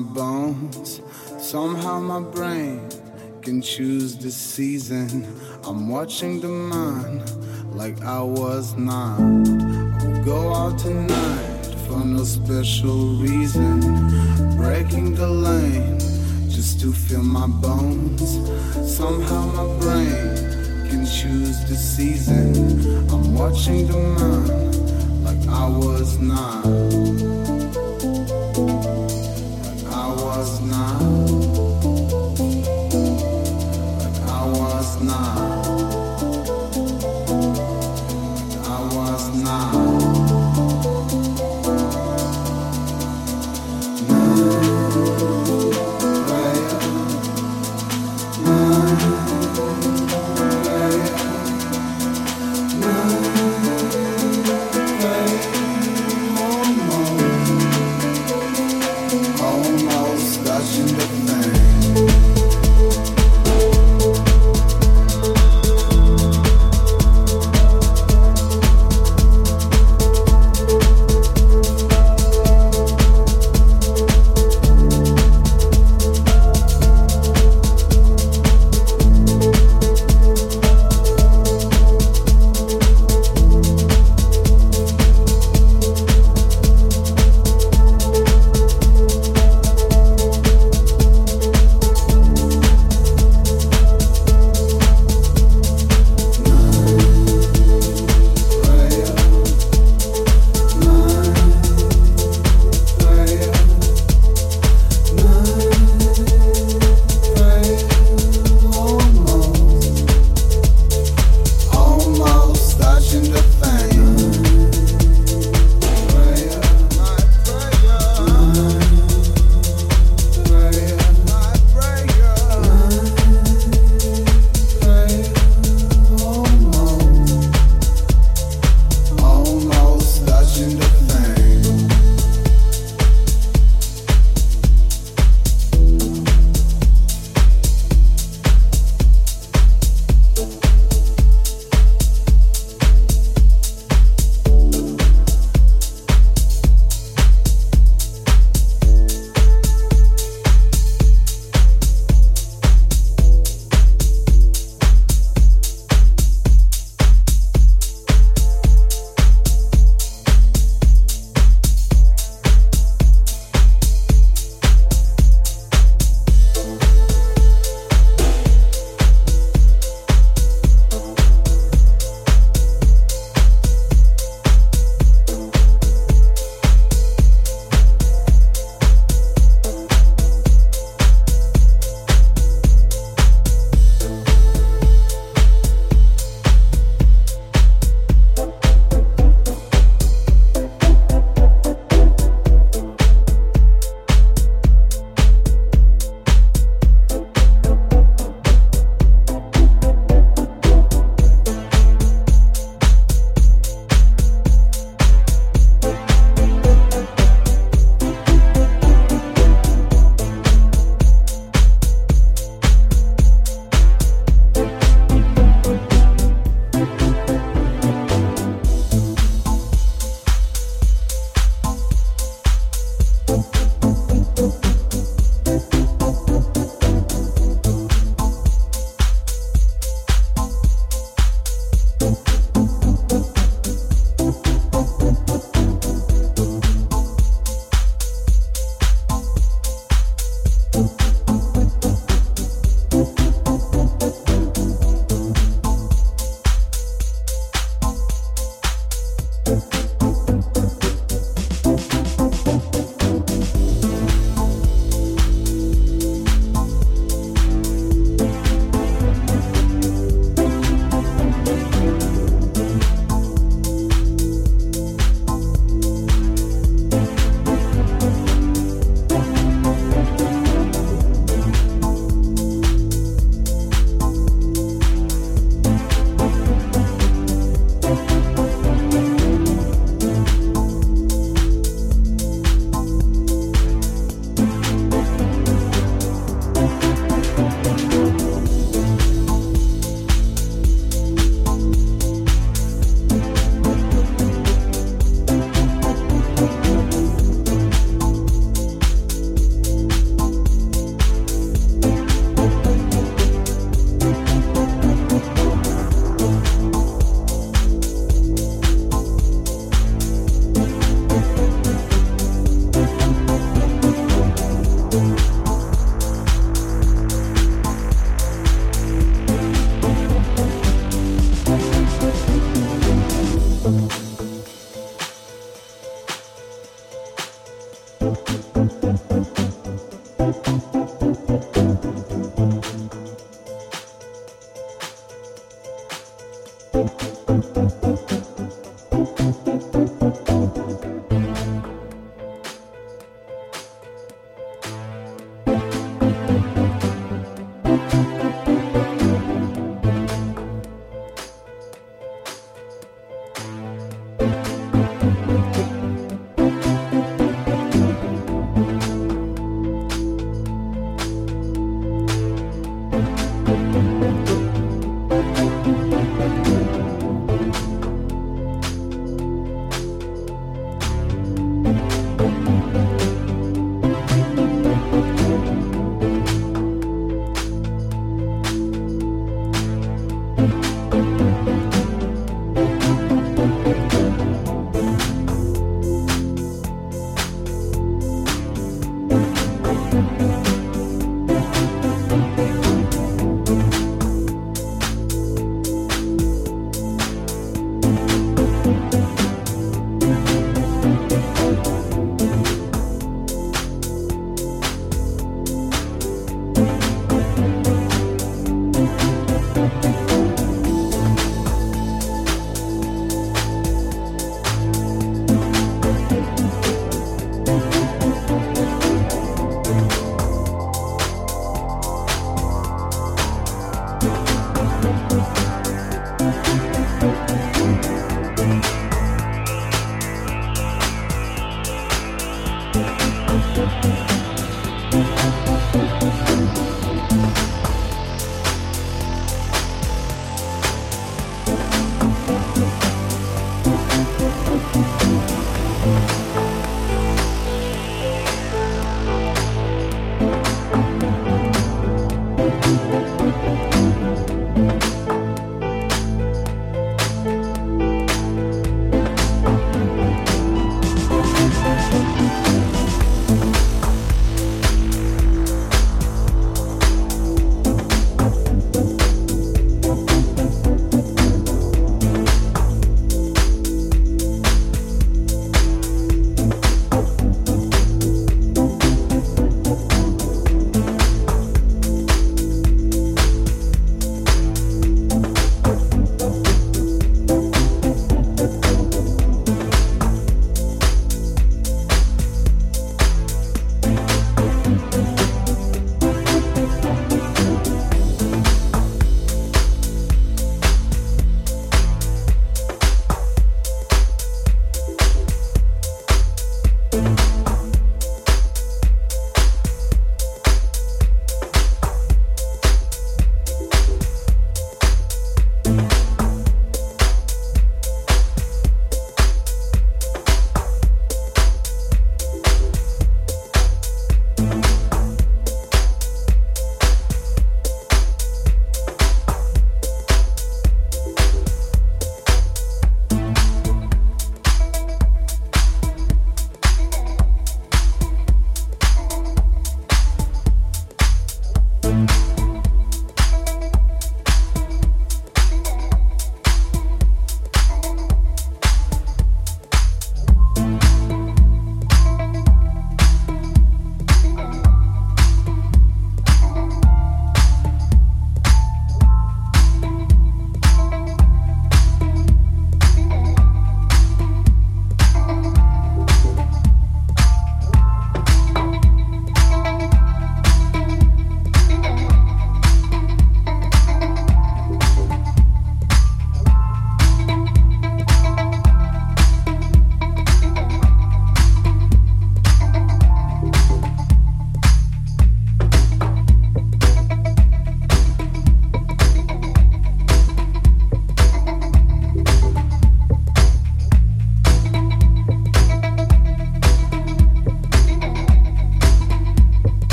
my bones. Somehow my brain can choose the season. I'm watching the man like I was not. I'll go out tonight for no special reason. Breaking the lane just to feel my bones. Somehow my brain can choose the season. I'm watching the man like I was not. Not.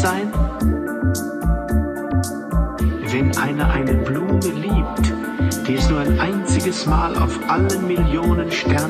sein? Wenn einer eine Blume liebt, die es nur ein einziges Mal auf allen Millionen Sternen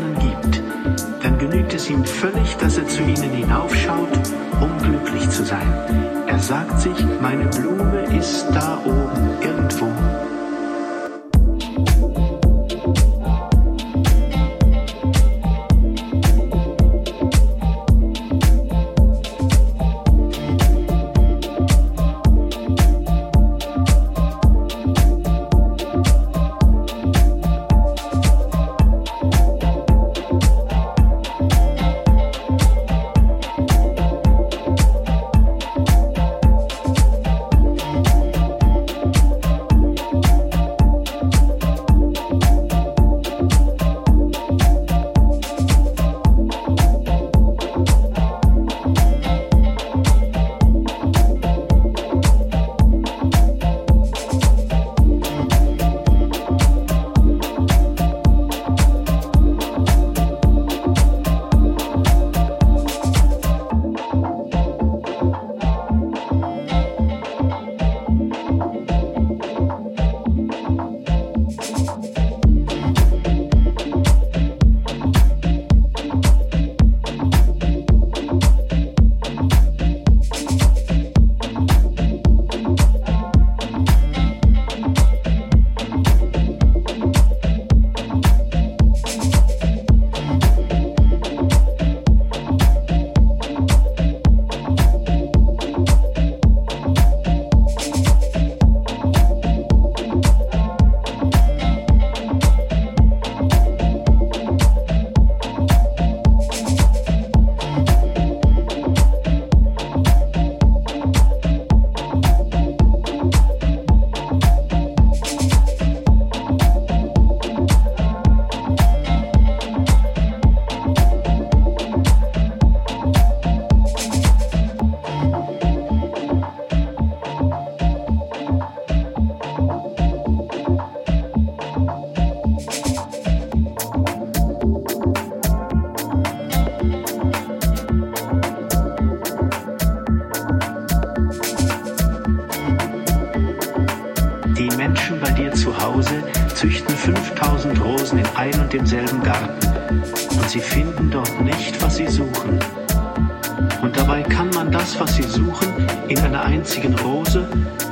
und demselben Garten, und sie finden dort nicht, was sie suchen. Und dabei kann man das, was sie suchen, in einer einzigen Rose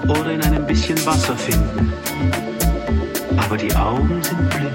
oder in einem bisschen Wasser finden. Aber die Augen sind blind.